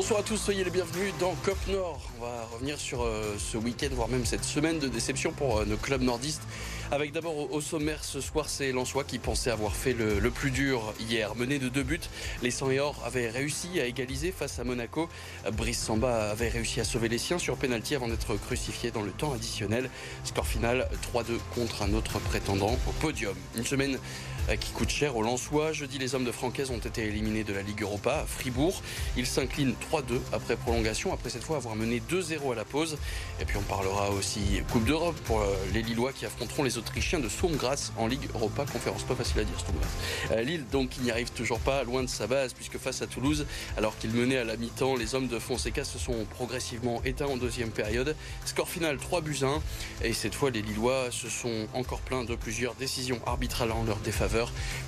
Bonsoir à tous, soyez les bienvenus dans COP Nord. On va revenir sur euh, ce week-end, voire même cette semaine de déception pour euh, nos clubs nordistes. Avec d'abord au, au sommaire ce soir, c'est Lensois qui pensait avoir fait le, plus dur hier. Mené de deux buts, les 100 et or avaient réussi à égaliser face à Monaco. Brice Samba avait réussi à sauver les siens sur pénalty avant d'être crucifié dans le temps additionnel. Score final 3-2 contre un autre prétendant au podium. Une semaine qui coûte cher aux Lensois. Jeudi, les hommes de Francaise ont été éliminés de la Ligue Europa à Fribourg. Ils s'inclinent 3-2 après prolongation, après cette fois avoir mené 2-0 à la pause. Et puis on parlera aussi Coupe d'Europe pour euh, les Lillois qui affronteront les Autrichiens de Soumgras en Ligue Europa Conférence. Pas facile à dire, Soumgras. Euh, Lille, donc, qui n'y arrive toujours pas loin de sa base, puisque face à Toulouse, alors qu'il menait à la mi-temps, les hommes de Fonseca se sont progressivement éteints en deuxième période. Score final 3 buts 1. Et cette fois, les Lillois se sont encore plaints de plusieurs décisions arbitrales en leur défaveur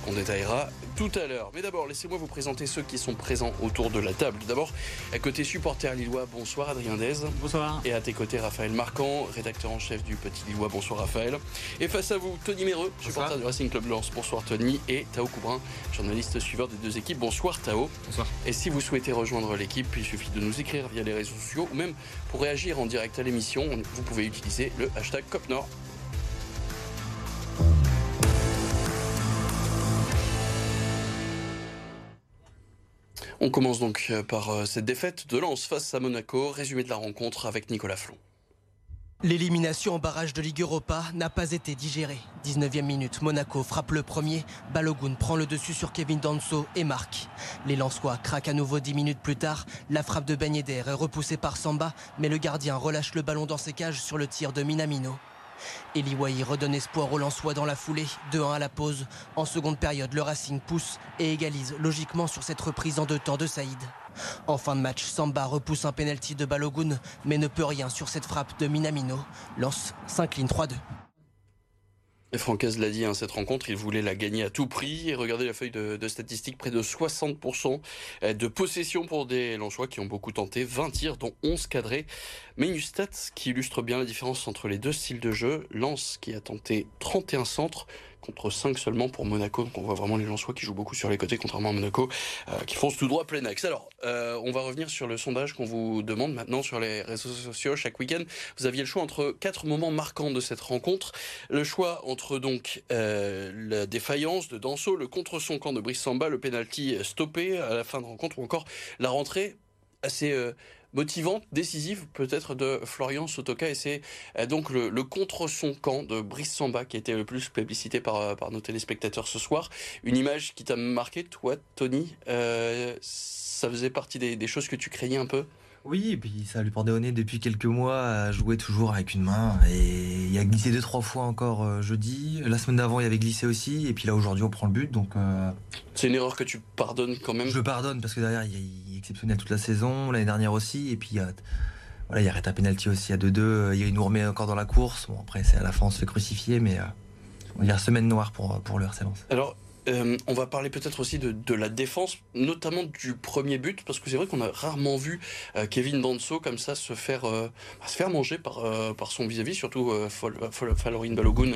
qu'on détaillera tout à l'heure. Mais d'abord, laissez-moi vous présenter ceux qui sont présents autour de la table. D'abord, à côté supporter lillois, bonsoir Adrien Dez. Bonsoir. Et à tes côtés, Raphaël Marquand, rédacteur en chef du Petit Lillois. Bonsoir Raphaël. Et face à vous, Tony Méreux, supporter du Racing Club Lens. Bonsoir Tony. Et Tao Coubrin, journaliste suiveur des deux équipes. Bonsoir Tao. Bonsoir. Et si vous souhaitez rejoindre l'équipe, il suffit de nous écrire via les réseaux sociaux ou même pour réagir en direct à l'émission, vous pouvez utiliser le hashtag COPNOR. On commence donc par cette défaite de Lens face à Monaco. Résumé de la rencontre avec Nicolas Flon. L'élimination en barrage de Ligue Europa n'a pas été digérée. 19e minute, Monaco frappe le premier, Balogun prend le dessus sur Kevin Danso et marque. Les Lensois craquent à nouveau 10 minutes plus tard. La frappe de Ben est repoussée par Samba, mais le gardien relâche le ballon dans ses cages sur le tir de Minamino. Eliwaï redonne espoir aux Lensois dans la foulée, 2-1 à la pause. En seconde période, le Racing pousse et égalise logiquement sur cette reprise en deux temps de Saïd. En fin de match, Samba repousse un penalty de Balogun, mais ne peut rien sur cette frappe de Minamino. Lens s'incline 3-2. Francaise l'a dit, hein, cette rencontre, il voulait la gagner à tout prix. Et regardez la feuille de, statistiques, près de 60% de possession pour des Lensois qui ont beaucoup tenté, 20 tirs, dont 11 cadrés. Mais une stat qui illustre bien la différence entre les deux styles de jeu. Lens qui a tenté 31 centres contre 5 seulement pour Monaco. Donc on voit vraiment les Lensois qui jouent beaucoup sur les côtés, contrairement à Monaco, euh, qui foncent tout droit plein axe. Alors, euh, on va revenir sur le sondage qu'on vous demande maintenant sur les réseaux sociaux chaque week-end. Vous aviez le choix entre quatre moments marquants de cette rencontre. Le choix entre donc euh, la défaillance de Danso, le contre son camp de Brice Samba, le penalty stoppé à la fin de rencontre, ou encore la rentrée assez motivante, décisive peut-être de Florian Sotoka et c'est donc le, contre son camp de Brice Samba qui a été le plus publicité par, par nos téléspectateurs ce soir. Une image qui t'a marqué, toi, Tony euh, Ça faisait partie des, des, choses que tu craignais un peu? Oui, et puis ça lui pendait au nez depuis quelques mois à jouer toujours avec une main. Et il a glissé deux, trois fois encore euh, jeudi. La semaine d'avant, il avait glissé aussi. Et puis là, aujourd'hui, on prend le but. Donc, euh... C'est une erreur que tu pardonnes quand même Je pardonne parce que derrière, il est exceptionnel toute la saison, l'année dernière aussi. Et puis, il y a, voilà, il arrête un penalty aussi à 2-2. Il nous remet encore dans la course. Bon, après, c'est à la fin, on se fait crucifier. Mais euh, il y a semaine noire pour, pour le RC Lens. Alors, euh, on va parler peut-être aussi de, la défense, notamment du premier but, parce que c'est vrai qu'on a rarement vu euh, Kevin Danso comme ça se faire, euh, se faire manger par, par son vis-à-vis, surtout Falorin Balogun,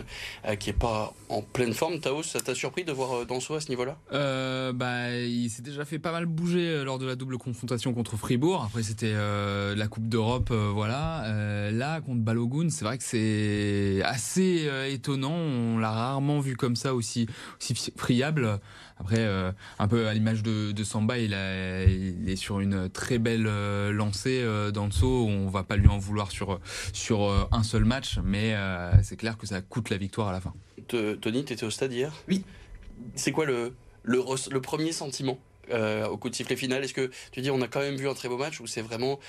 qui est pas en pleine forme. Taos, ça t'a surpris de voir Danso à ce niveau-là? Bah, Il s'est déjà fait pas mal bouger lors de la double confrontation contre Fribourg. Après, c'était la Coupe d'Europe, voilà. là, contre Balogun, c'est vrai que c'est assez étonnant. On l'a rarement vu comme ça aussi, aussi Après, euh, un peu à l'image de, de, Samba, il, a, il, est sur une très belle euh, lancée euh, dans le saut. On va pas lui en vouloir sur sur un seul match, mais c'est clair que ça coûte la victoire à la fin. Tony, tu étais au stade hier? Oui. C'est quoi le, le, le, premier sentiment au coup de sifflet final? Est-ce que tu dis on a quand même vu un très beau match ou c'est vraiment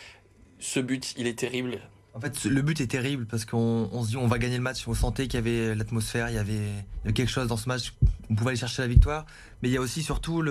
ce but, il est terrible? En fait, le but est terrible parce qu'on on se dit on va gagner le match. On sentait qu'il y avait l'atmosphère, il y avait, quelque chose dans ce match. On pouvait aller chercher la victoire. Mais il y a aussi surtout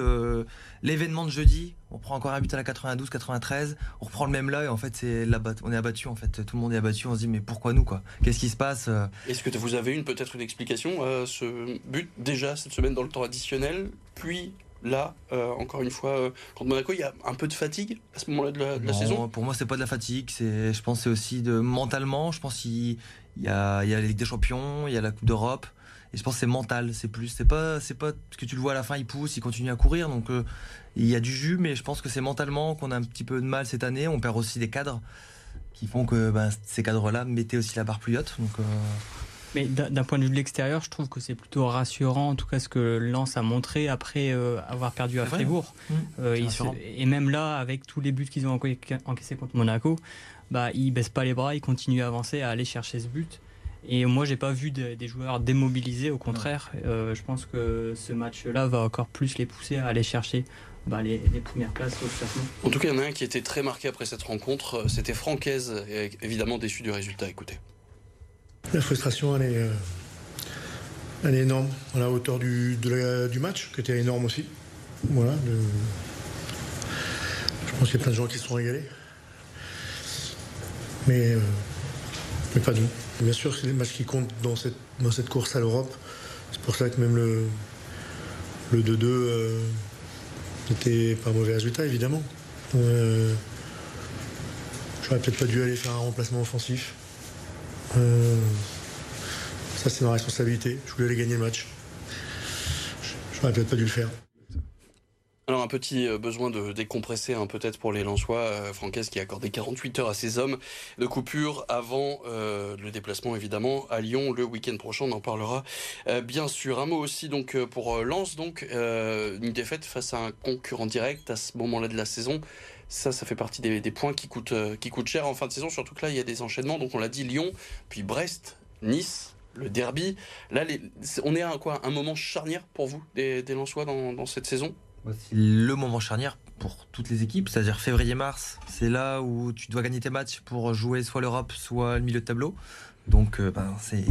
l'événement de jeudi. On prend encore un but à la 92, 93. On reprend le même là et en fait c'est on est abattu en fait. Tout le monde est abattu. On se dit mais pourquoi nous quoi? Qu'est-ce qui se passe Est-ce que vous avez une peut-être une explication à ce but déjà cette semaine dans le temps additionnel, puis là, euh, encore une fois, euh, contre Monaco, il y a un peu de fatigue à ce moment-là de la, de la non, saison? Pour moi, c'est pas de la fatigue. C'est, je pense c'est aussi de mentalement. Je pense qu'il y a, il y a la Ligue des Champions, il y a la Coupe d'Europe. Et je pense que c'est mental, c'est plus, c'est pas, c'est pas parce que tu le vois à la fin, il pousse, il continue à courir, donc euh, il y a du jus, mais je pense que c'est mentalement qu'on a un petit peu de mal cette année. On perd aussi des cadres qui font que ben, ces cadres-là mettaient aussi la barre plus haute. Donc, Mais d'un point de vue de l'extérieur, je trouve que c'est plutôt rassurant, en tout cas ce que Lens a montré après euh, avoir perdu à. Fribourg. Mmh, Euh, se- et même là, avec tous les buts qu'ils ont enca- encaissés contre Monaco, bah, ils baissent pas les bras, ils continuent à avancer, à aller chercher ce but. Et moi, j'ai pas vu de- des joueurs démobilisés, au contraire. Euh, je pense que ce match-là va encore plus les pousser à aller chercher bah, les, les premières places au classement. En tout cas, il y en a un qui était très marqué après cette rencontre, c'était Francaise, évidemment déçu du résultat. Écoutez. La frustration, elle est, euh, énorme, à la hauteur du, du match, qui était énorme aussi. Voilà. Je pense qu'il y a plein de gens qui se sont régalés. Mais, euh, mais pas nous. Bien sûr, c'est les matchs qui comptent dans cette, dans cette course à l'Europe. C'est pour ça que même le, le 2-2 euh, n'était pas un mauvais résultat, évidemment. Euh, J'aurais peut-être pas dû aller faire un remplacement offensif. Euh, ça, c'est ma responsabilité. Je voulais aller gagner le match. Je n'aurais peut-être pas dû le faire. Alors un petit euh, besoin de décompresser hein, peut-être pour les Lensois, euh, qui a accordé 48 heures à ses hommes de coupure avant euh, le déplacement évidemment à Lyon le week-end prochain, on en parlera bien sûr. Un mot aussi donc pour Lens, donc une défaite face à un concurrent direct à ce moment-là de la saison. Ça, ça fait partie des, des points qui coûtent, euh, qui coûtent cher en fin de saison, surtout que là il y a des enchaînements, donc on l'a dit Lyon, puis Brest, Nice. Le derby, là, les- on est à un, quoi, un moment charnière pour vous, des, des Lensois, dans, dans cette saison? C'est le moment charnière pour toutes les équipes, c'est-à-dire février-mars. C'est là où tu dois gagner tes matchs pour jouer soit l'Europe, soit le milieu de tableau. Donc, euh, ben, c'est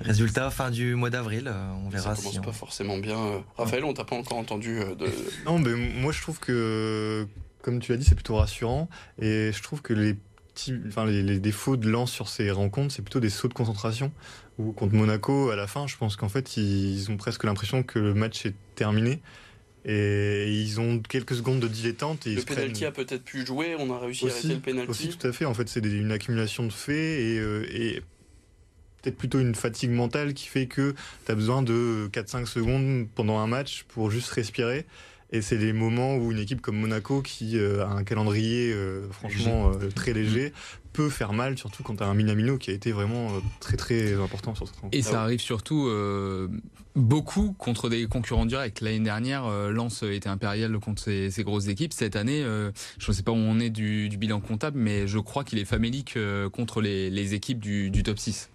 résultat fin du mois d'avril. euh, On Ça verra commence si. on- pas forcément bien. Raphaël, on t'a pas encore entendu de. Non, mais moi je trouve que, comme tu l'as dit, c'est plutôt rassurant. Et je trouve que les, enfin, les, les défauts de Lens sur ces rencontres, c'est plutôt des sauts de concentration. Ou contre Monaco, à la fin, je pense qu'en fait, ils ont presque l'impression que le match est terminé. Et ils ont quelques secondes de dilettante. Et Le penalty prennent- a peut-être pu jouer. On a réussi à arrêter le penalty. aussi, tout à fait. En fait, c'est une accumulation de faits et, euh, et peut-être plutôt une fatigue mentale qui fait que tu as besoin de 4-5 secondes pendant un match pour juste respirer. Et c'est les moments où une équipe comme Monaco, qui euh, a un calendrier euh, franchement euh, très léger, peut faire mal, surtout quand tu as un Minamino qui a été vraiment très très important sur cette rencontre. Et Ah ça ouais. arrive surtout beaucoup contre des concurrents directs. L'année dernière, Lens était impérial contre ces grosses équipes. Cette année, je ne sais pas où on est du, du bilan comptable, mais je crois qu'il est famélique contre les, les équipes du, du top 6.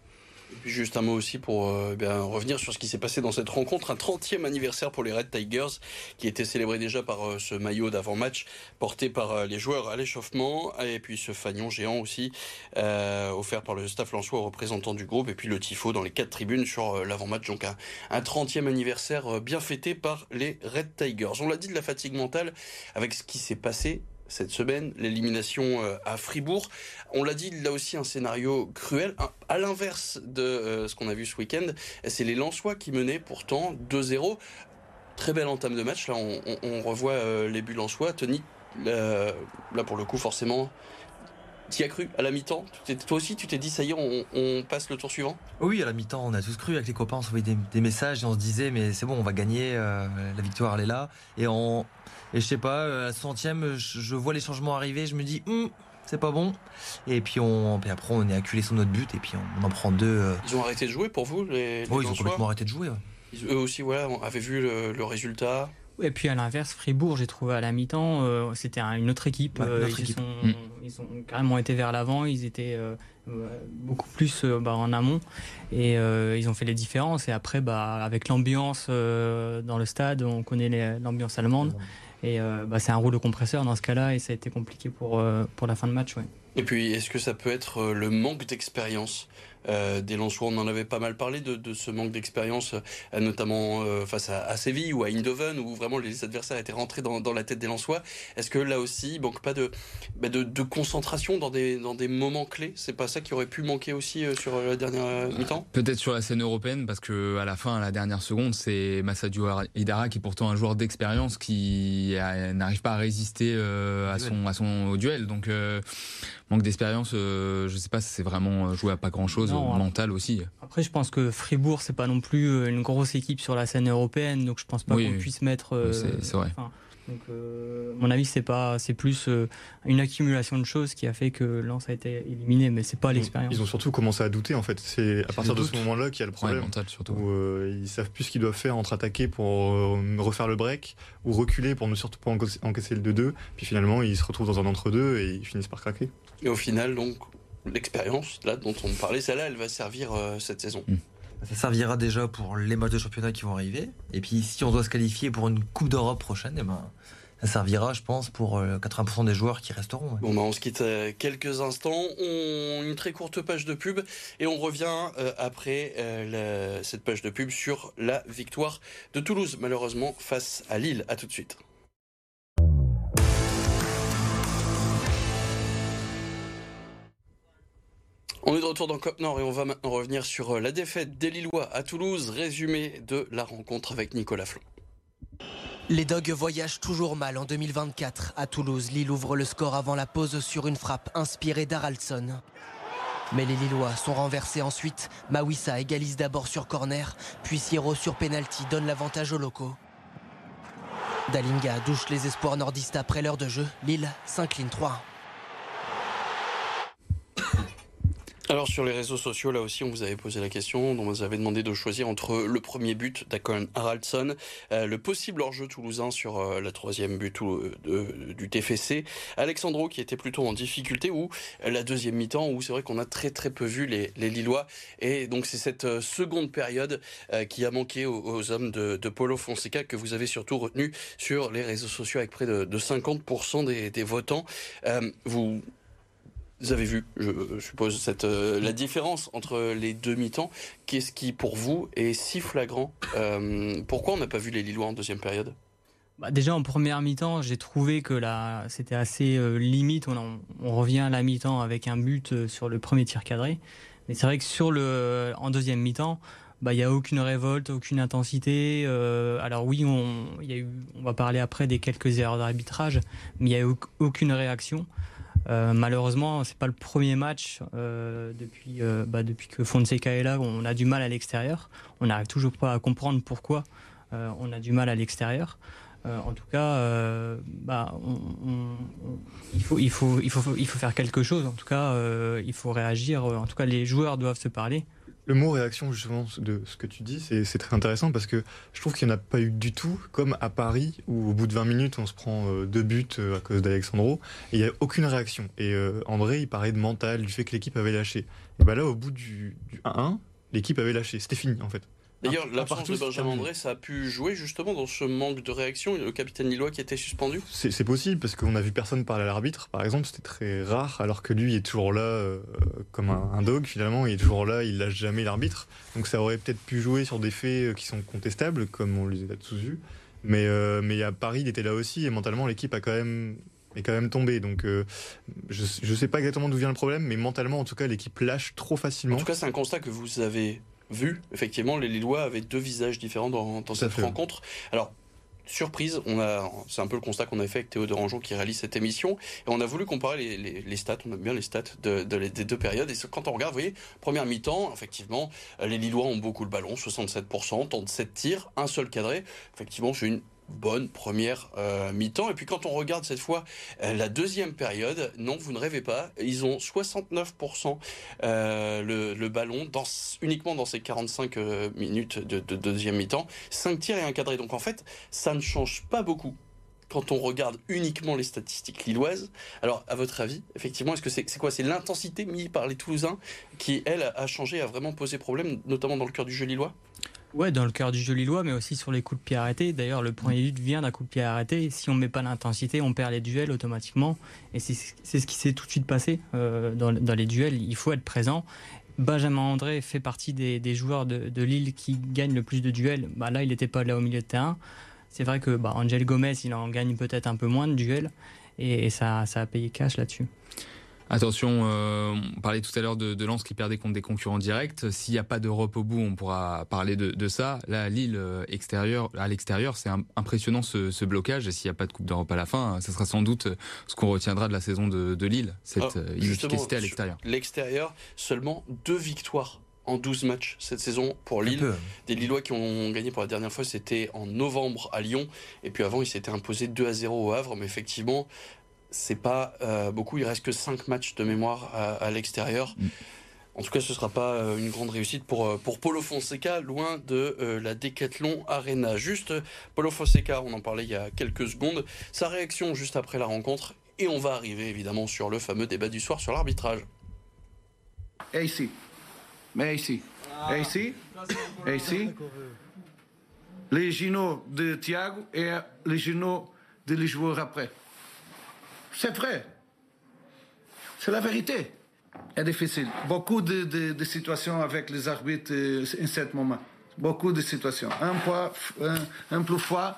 Puis juste un mot aussi pour euh, revenir sur ce qui s'est passé dans cette rencontre. Un 30e anniversaire pour les Red Tigers qui était célébré déjà par euh, ce maillot d'avant-match porté par euh, les joueurs à l'échauffement. Et puis ce fanion géant aussi offert par le staff Lensois aux représentants du groupe. Et puis le tifo dans les quatre tribunes sur l'avant-match. Donc un, un 30e anniversaire bien fêté par les Red Tigers. On l'a dit de la fatigue mentale avec ce qui s'est passé cette semaine, l'élimination euh, à Fribourg. On l'a dit, là aussi un scénario cruel. À l'inverse de euh, ce qu'on a vu ce week-end, c'est les Lensois qui menaient pourtant 2-0. Très belle entame de match. Là, on, revoit euh, les buts Lensois. Tony, là pour le coup, forcément, t'y as cru à la mi-temps? Toi aussi, tu t'es dit, ça y est, on, passe le tour suivant? Oui, à la mi-temps, on a tous cru avec les copains, on s'envoyait des, messages et on se disait, mais c'est bon, on va gagner, la victoire, elle est là. Et, on, et je sais pas, euh, à la 60e, je, vois les changements arriver, je me dis, Hum, c'est pas bon. Et puis, on, puis après, on est acculé sur notre but et puis on, on en prend deux. euh. Ils ont arrêté de jouer pour vous, les, les Oh, ils ont complètement arrêté de jouer. ouais. Ils- Eux aussi, voilà, avaient vu le, le résultat. Et puis à l'inverse, Fribourg, j'ai trouvé à la mi-temps, euh, c'était un- une autre équipe. Ouais, Euh, une autre ils, équipe. Sont, Mm. ils ont carrément été vers l'avant, ils étaient euh, beaucoup plus euh, bah, en amont et euh, ils ont fait les différences. Et après, bah, avec l'ambiance euh, dans le stade, on connaît l'ambiance allemande. Et euh, bah, c'est un rouleau compresseur dans ce cas-là et ça a été compliqué pour, euh, pour la fin de match. Ouais. Et puis, est-ce que ça peut être euh, le manque d'expérience? Euh, des Lensois On en avait pas mal parlé de, de ce manque d'expérience, euh, notamment euh, face à, à Séville ou à Eindhoven, où vraiment les adversaires étaient rentrés dans, dans la tête des Lensois. Est-ce que là aussi, il manque pas de, bah, de, de concentration dans des, dans des moments clés? C'est pas ça qui aurait pu manquer aussi euh, sur la dernière euh, mi-temps? Peut-être sur la scène européenne, parce que à la fin, à la dernière seconde, c'est Massadio Idara qui est pourtant un joueur d'expérience qui n'arrive pas à résister euh, à son à son au duel. Donc euh, manque d'expérience, euh, je sais pas, si c'est vraiment joué à pas grand chose. mentale aussi. Après, je pense que Fribourg, c'est pas non plus une grosse équipe sur la scène européenne, donc je pense pas qu'on puisse mettre. c'est vrai. Donc, euh, mon avis, c'est pas, c'est plus euh, une accumulation de choses qui a fait que Lens a été éliminé, mais c'est pas l'expérience. Ils ont surtout commencé à douter en fait. C'est à partir de ce moment-là qu'il y a le problème. mental, surtout. Où, euh, ils savent plus ce qu'ils doivent faire entre attaquer pour refaire le break ou reculer pour ne surtout pas encaisser le 2-2. Puis finalement, ils se retrouvent dans un entre-deux et ils finissent par craquer. Et au final, donc, l'expérience là dont on parlait, celle-là, elle va servir cette saison. Mm. Ça servira déjà pour les matchs de championnat qui vont arriver. Et puis si on doit se qualifier pour une Coupe d'Europe prochaine, eh ben, ça servira, je pense, pour 80% euh, des joueurs qui resteront. Bon, bah, on se quitte euh, quelques instants. On... Une très courte page de pub et on revient euh, après cette page de pub sur la victoire de Toulouse, malheureusement, face à Lille. A tout de suite. On est de retour dans Cop Nord et on va maintenant revenir sur euh, la défaite des Lillois à Toulouse. Résumé de la rencontre avec Nicolas Flon. Les Dogs voyagent toujours mal en 2024. À Toulouse, Lille ouvre le score avant la pause sur une frappe inspirée d'Araldson. Mais les Lillois sont renversés ensuite. Mawissa égalise d'abord sur corner, puis Siro sur penalty donne l'avantage aux locaux. Dalinga douche les espoirs nordistes après l'heure de jeu. Lille s'incline 3 Alors sur les réseaux sociaux, là aussi, on vous avait posé la question, on vous avait demandé de choisir entre le premier but d'Akon Haraldson, euh, le possible hors-jeu toulousain sur euh, la troisième but euh, du TFC, Alexandro qui était plutôt en difficulté, ou la deuxième mi-temps où c'est vrai qu'on a très très peu vu les, Lillois, et donc c'est cette seconde période qui a manqué aux, hommes de, de, Polo Fonseca que vous avez surtout retenu sur les réseaux sociaux avec près de, 50% des, des votants. vous vous avez vu, je suppose, euh, la différence entre les deux mi-temps. Qu'est-ce qui, pour vous, est si flagrant euh, Pourquoi on n'a pas vu les Lillois en deuxième période? Bah déjà en première mi-temps, j'ai trouvé que c'était assez euh, limite. On, revient à la mi-temps avec un but sur le premier tir cadré. Mais c'est vrai que sur le, en deuxième mi-temps, bah, il n'y a aucune révolte, aucune intensité. alors oui, on, on va parler après des quelques erreurs d'arbitrage, mais il n'y a eu aucune réaction. Euh, malheureusement, c'est pas le premier match euh, depuis, euh, bah, depuis que Fonseca est là. On a du mal à l'extérieur. On n'arrive toujours pas à comprendre pourquoi on a du mal à l'extérieur. en tout cas, bah, il, faut, il faut faire quelque chose. En tout cas, il faut réagir. En tout cas, les joueurs doivent se parler. Le mot réaction, justement, de ce que tu dis, c'est très intéressant parce que je trouve qu'il n'y en a pas eu du tout, comme à Paris, où au bout de 20 minutes, on se prend euh, deux buts euh, à cause d'Alexandro, et il n'y a aucune réaction. Et euh, André, il parlait de mental, du fait que l'équipe avait lâché. Et bien là, au bout du, du 1-1, l'équipe avait lâché. C'était fini, en fait. D'ailleurs, l'absence de Benjamin André, ça a pu jouer justement dans ce manque de réaction. Le capitaine Lillois qui était suspendu C'est possible, parce qu'on a vu personne parler à l'arbitre, par exemple, c'était très rare, alors que lui est toujours là euh, comme un, dog, finalement, il est toujours là, il lâche jamais l'arbitre. Donc ça aurait peut-être pu jouer sur des faits euh, qui sont contestables, comme on les a tous vus. Mais, euh, mais à Paris, il était là aussi, et mentalement, l'équipe a quand même est quand même tombé. Donc, je ne sais pas exactement d'où vient le problème, mais mentalement, en tout cas, l'équipe lâche trop facilement. En tout cas, c'est un constat que vous avez vu, effectivement, les Lillois avaient deux visages différents dans, cette rencontre. Alors, surprise, on a, c'est un peu le constat qu'on a fait avec Théo qui réalise cette émission, et on a voulu comparer les, stats, on aime bien les stats de, des deux périodes, et quand on regarde, vous voyez, première mi-temps, effectivement, les Lillois ont beaucoup le ballon, 67%, tant de 7 tirs, un seul cadré, effectivement, c'est une bonne première euh, mi-temps. Et puis quand on regarde cette fois euh, la deuxième période, non, vous ne rêvez pas, ils ont 69% euh, le, ballon uniquement dans ces 45 minutes de, deuxième mi-temps, 5 tirs et un cadré. Donc en fait, ça ne change pas beaucoup quand on regarde uniquement les statistiques lilloises. Alors, à votre avis, effectivement, est-ce que c'est quoi? C'est l'intensité mise par les Toulousains qui, elle, a changé, a vraiment posé problème, notamment dans le cœur du jeu lillois? Ouais, dans le cœur du jeu lillois, mais aussi sur les coups de pied arrêtés. D'ailleurs, le premier but vient d'un coup de pied arrêté. Si on ne met pas l'intensité, on perd les duels automatiquement. Et c'est ce qui s'est tout de suite passé euh, dans, les duels. Il faut être présent. Benjamin André fait partie des, joueurs de, Lille qui gagnent le plus de duels. Bah, là, il n'était pas là au milieu de terrain. C'est vrai que bah, Angel Gomez, il en gagne peut-être un peu moins de duels. Et, ça a payé cash là-dessus. Attention, euh, on parlait tout à l'heure de, de Lens qui perdait contre des concurrents directs. S'il n'y a pas d'Europe au bout, on pourra parler de, de ça. Là, Lille euh, extérieur, à l'extérieur, c'est impressionnant ce, ce, blocage. Et s'il n'y a pas de Coupe d'Europe à la fin, ça sera sans doute ce qu'on retiendra de la saison de, de Lille, cette euh, inefficacité à l'extérieur. L'extérieur, seulement deux victoires en 12 matchs cette saison pour Lille. Des Lillois qui ont gagné pour la dernière fois, c'était en novembre à Lyon. Et puis avant, ils s'étaient imposés 2 à 0 au Havre. Mais effectivement, c'est pas euh, beaucoup. Il reste que 5 matchs de mémoire à, à l'extérieur. Mm. En tout cas, ce sera pas euh, une grande réussite pour, euh, pour Paulo Fonseca, loin de euh, la Decathlon Arena. Juste, Paulo Fonseca, on en parlait il y a quelques secondes, sa réaction juste après la rencontre, et on va arriver évidemment sur le fameux débat du soir sur l'arbitrage. Et ici. Mais ici. Et ici. Et ici. Les genoux de Thiago et les genoux de les joueurs après. C'est vrai. C'est la vérité. C'est difficile. Beaucoup de, situations avec les arbitres en ce moment. Beaucoup de situations. Un, fois, plus fois,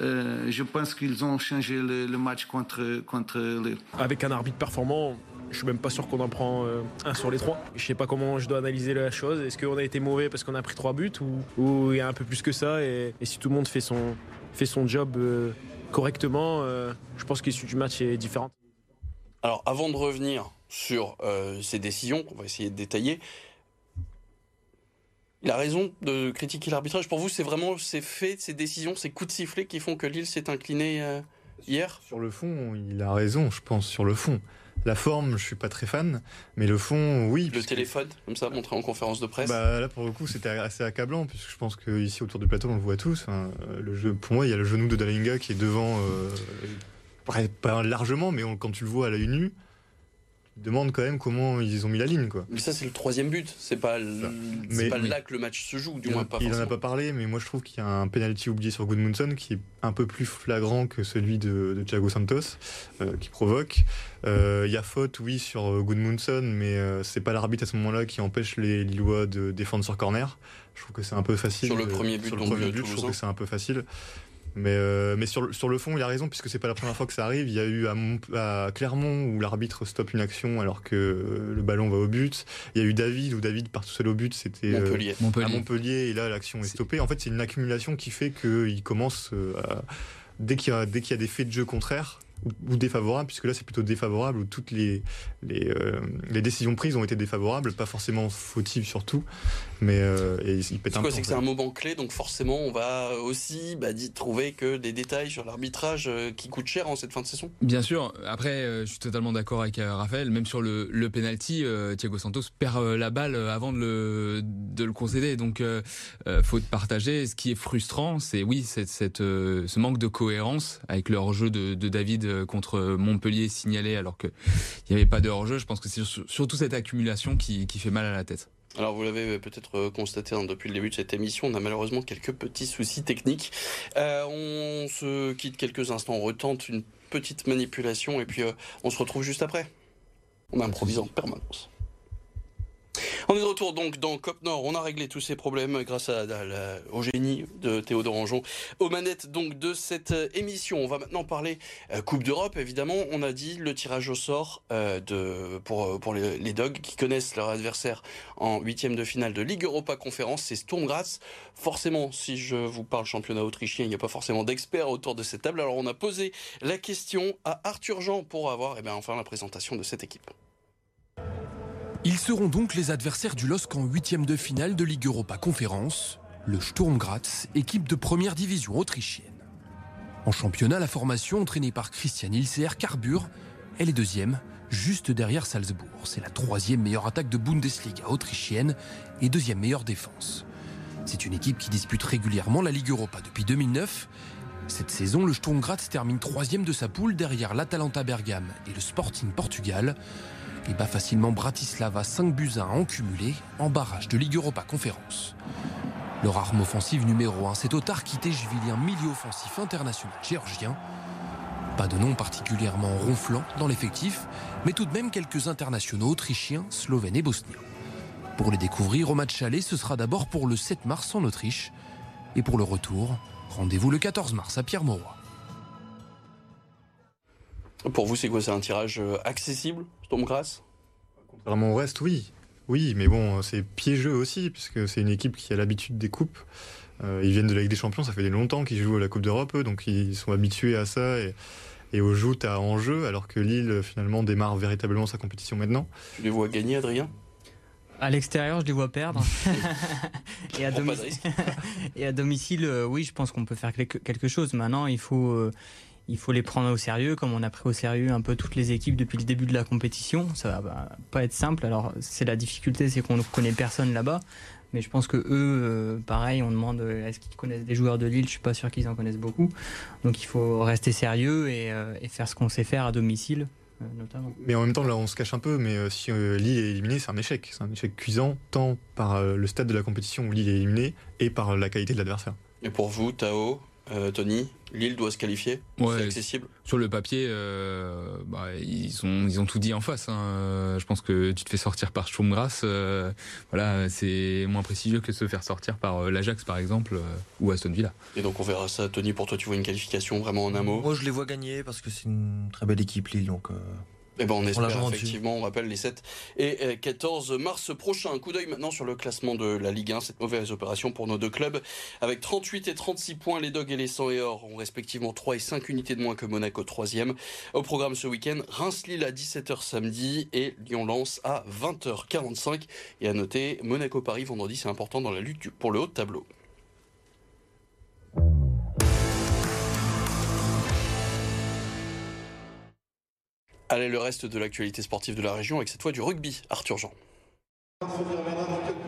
euh, je pense qu'ils ont changé le, match contre, contre les... Avec un arbitre performant, je suis même pas sûr qu'on en prend euh, un sur les trois. Je sais pas comment je dois analyser la chose. Est-ce qu'on a été mauvais parce qu'on a pris trois buts ou il y a un peu plus que ça et, si tout le monde fait son, fait son job euh, correctement, euh, je pense que l'issue du match est différente. Alors avant de revenir sur euh, ces décisions, on va essayer de détailler. Il a raison de critiquer l'arbitrage. Pour vous, c'est vraiment ces faits, ces décisions, ces coups de sifflet qui font que Lille s'est incliné euh, hier Sur le fond, il a raison, je pense, sur le fond. La forme, je suis pas très fan, mais le fond, oui. Le téléphone, comme ça, montré en conférence de presse. Bah, là, pour le coup, c'était assez accablant, puisque je pense qu'ici, autour du plateau, on le voit tous. Enfin, le jeu, pour moi, il y a le genou de Dalinga qui est devant, euh, pas largement, mais on, quand tu le vois à l'œil nu, demande quand même comment ils ont mis la ligne. Quoi. Mais ça, c'est le troisième but. C'est pas, mais, pas là que le match se joue, du il moins pas. Il n'en a pas parlé, mais moi je trouve qu'il y a un penalty oublié sur Goodmunson qui est un peu plus flagrant que celui de, de Thiago Santos, euh, qui provoque. Euh, il y a faute, oui, sur Goodmunson, mais euh, c'est pas l'arbitre à ce moment-là qui empêche les Lillois de défendre sur corner. Je trouve que c'est un peu facile. Sur le premier but, sur le premier but je trouve que c'est un peu facile. Mais, euh, mais sur, sur le fond, il a raison, puisque c'est pas la première fois que ça arrive. Il y a eu à, Mont à Clermont où l'arbitre stoppe une action alors que le ballon va au but. Il y a eu David où David part tout seul au but. C'était. Euh, Montpellier. à Montpellier et là l'action est... est stoppée. En fait, c'est une accumulation qui fait qu'il commence euh, à, dès qu'il y, a, dès qu'il y a des faits de jeu contraires ou, défavorable, puisque là c'est plutôt défavorable, où toutes les, les, euh, les, décisions prises ont été défavorables, pas forcément fautives surtout, mais euh, et il pète un C'est que c'est un moment clé, donc forcément on va aussi bah, dit, trouver que des détails sur l'arbitrage euh, qui coûtent cher en cette fin de saison. Bien sûr, après euh, je suis totalement d'accord avec euh, Raphaël, même sur le, le penalty, Thiago Santos perd la balle avant de le, de le concéder, donc faute partagée. Ce qui est frustrant, c'est oui, cette, cette, ce manque de cohérence avec le hors-jeu de, de David contre Montpellier signalé alors qu'il n'y avait pas de hors-jeu. Je pense que c'est surtout cette accumulation qui, fait mal à la tête. Alors vous l'avez peut-être constaté hein, depuis le début de cette émission, on a malheureusement quelques petits soucis techniques. Euh, on se quitte quelques instants, on retente une petite manipulation et puis euh, on se retrouve juste après. On improvise en permanence. On est de retour donc dans Cop Nord. On a réglé tous ces problèmes grâce à, au génie de Théodore Anjon. Aux manettes donc de cette émission. On va maintenant parler euh, Coupe d'Europe. Évidemment, on a dit le tirage au sort euh, pour, les, les, Dogs qui connaissent leur adversaire en huitième de finale de Ligue Europa Conférence. C'est Sturm Graz. Forcément, si je vous parle championnat autrichien, il n'y a pas forcément d'experts autour de cette table. Alors on a posé la question à Arthur Jean pour avoir eh bien, enfin la présentation de cette équipe. Ils seront donc les adversaires du LOSC en huitième de finale de Ligue Europa Conférence, le Sturm Graz, équipe de première division autrichienne. En championnat, la formation entraînée par Christian Ilser carbure. Elle est deuxième, juste derrière Salzbourg. C'est la troisième meilleure attaque de Bundesliga autrichienne et deuxième meilleure défense. C'est une équipe qui dispute régulièrement la Ligue Europa depuis 2009. Cette saison, le Sturm Graz termine troisième de sa poule derrière l'Atalanta Bergame et le Sporting Portugal et bat facilement Bratislava 5 buts à 1 en cumulé en barrage de Ligue Europa Conférence. Leur arme offensive numéro 1, c'est Otar Kitejvili, un milieu offensif international géorgien. Pas de nom particulièrement ronflant dans l'effectif, mais tout de même quelques internationaux autrichiens, slovènes et bosniens. Pour les découvrir au match aller, ce sera d'abord pour le 7 mars en Autriche. Et pour le retour, rendez-vous le 14 mars à Pierre-Mauroy. Pour vous, c'est quoi C'est un tirage accessible, Storm Grass? Contrairement au reste, oui. Oui, mais bon, c'est piégeux aussi, puisque c'est une équipe qui a l'habitude des coupes. ils viennent de la Ligue des Champions, ça fait longtemps qu'ils jouent à la Coupe d'Europe, donc ils sont habitués à ça. Et et au joutes à enjeu, alors que Lille finalement démarre véritablement sa compétition maintenant. Tu les vois gagner, Adrien? À l'extérieur, je les vois perdre. et, à et, à domicile, euh, oui, je pense qu'on peut faire quelque chose. Maintenant, il faut, euh, il faut les prendre au sérieux, comme on a pris au sérieux un peu toutes les équipes depuis le début de la compétition. Ça va pas être simple. Alors, c'est la difficulté, c'est qu'on ne connaît personne là-bas. Mais je pense que eux, euh, pareil, on demande euh, est-ce qu'ils connaissent des joueurs de Lille? Je suis pas sûr qu'ils en connaissent beaucoup. Donc il faut rester sérieux et, euh, faire ce qu'on sait faire à domicile. Notamment. Mais en même temps, là, on se cache un peu, mais si Lille est éliminé, c'est un échec. C'est un échec cuisant, tant par le stade de la compétition où Lille est éliminé et par la qualité de l'adversaire. Et pour vous, Tao, Tony, Lille doit se qualifier C'est accessible Sur le papier, euh, bah, ils, ont, ils ont tout dit en face. Hein. Je pense que tu te fais sortir par Sturmgrass, euh, voilà, c'est moins prestigieux que se faire sortir par euh, l'Ajax par exemple ou Aston Villa. Et donc on verra ça. Tony, pour toi, tu vois une qualification vraiment en un mot? Moi, je les vois gagner parce que c'est une très belle équipe Lille, donc. Eh ben on espère effectivement, on rappelle les 7 et 14 mars prochain. Un coup d'œil maintenant sur le classement de la Ligue 1, cette mauvaise opération pour nos deux clubs. Avec 38 et 36 points, les Dogs et les 100 et Or ont respectivement 3 et 5 unités de moins que Monaco 3e. Au programme ce week-end, Reims-Lille à 17h samedi et Lyon-Lens à 20h45. Et à noter, Monaco-Paris vendredi, c'est important dans la lutte pour le haut de tableau. Allez, le reste de l'actualité sportive de la région avec cette fois du rugby. Arthur Jean.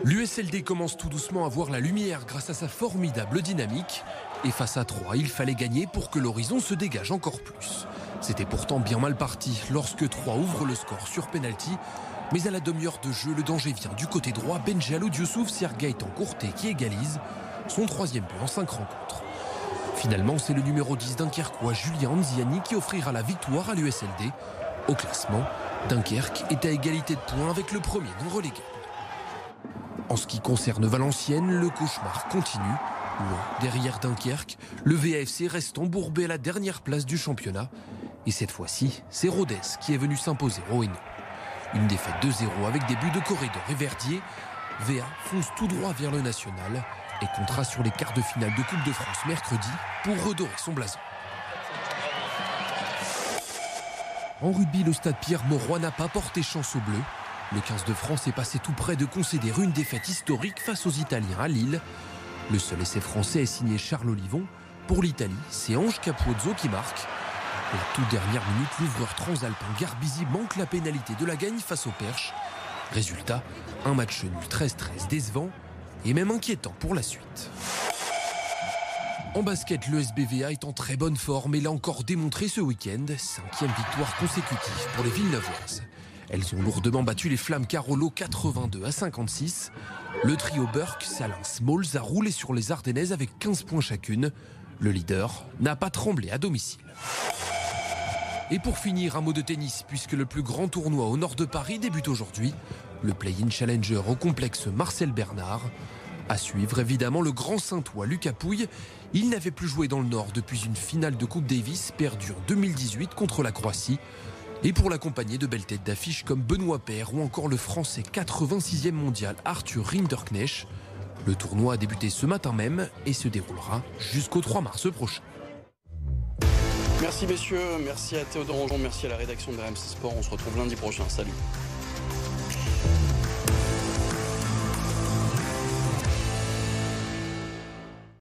L'USLD commence tout doucement à voir la lumière grâce à sa formidable dynamique. Et face à 3, il fallait gagner pour que l'horizon se dégage encore plus. C'était pourtant bien mal parti lorsque 3 ouvre le score sur penalty. Mais à la demi-heure de jeu, le danger vient du côté droit. Benjalo Dioussouf sert Gaëtan Courté qui égalise son troisième but en 5 rencontres. Finalement, c'est le numéro 10 dunkerquois Julien Anziani qui offrira la victoire à l'USLD au classement, Dunkerque est à égalité de points avec le premier non relégué. En ce qui concerne Valenciennes, le cauchemar continue. derrière Dunkerque, le VAFC reste embourbé à la dernière place du championnat. Et cette fois-ci, c'est Rodez qui est venu s'imposer au Une défaite 2-0 avec des buts de Corridor et Verdier. VA fonce tout droit vers le national et comptera sur les quarts de finale de Coupe de France mercredi pour redorer son blason. En rugby, le stade Pierre-Mauroy n'a pas porté chance au bleu. Le 15 de France est passé tout près de concéder une défaite historique face aux Italiens à Lille. Le seul essai français est signé Charles Olivon. Pour l'Italie, c'est Ange Capuzzo qui marque. La toute dernière minute, l'ouvreur transalpin Garbizi manque la pénalité de la gagne face au Perche. Résultat, un match nul 13-13 décevant et même inquiétant pour la suite. En basket, le SBVA est en très bonne forme et l'a encore démontré ce week-end. Cinquième victoire consécutive pour les Villeneuvoises. Elles ont lourdement battu les Flammes Carolo 82 à 56. Le trio Burke, Salin, Smalls a roulé sur les Ardennaises avec 15 points chacune. Le leader n'a pas tremblé à domicile. Et pour finir, un mot de tennis, puisque le plus grand tournoi au nord de Paris débute aujourd'hui. Le Play-in Challenger au complexe Marcel Bernard. À suivre évidemment le grand Saint-Ouen Lucas Pouille. Il n'avait plus joué dans le Nord depuis une finale de Coupe Davis perdue en 2018 contre la Croatie. Et pour l'accompagner de belles têtes d'affiche comme Benoît Paire ou encore le français 86e mondial Arthur Rinderknecht. Le tournoi a débuté ce matin même et se déroulera jusqu'au 3 mars prochain. Merci messieurs, merci à Théodore Anjon, merci à la rédaction de RMC Sport. On se retrouve lundi prochain. Salut.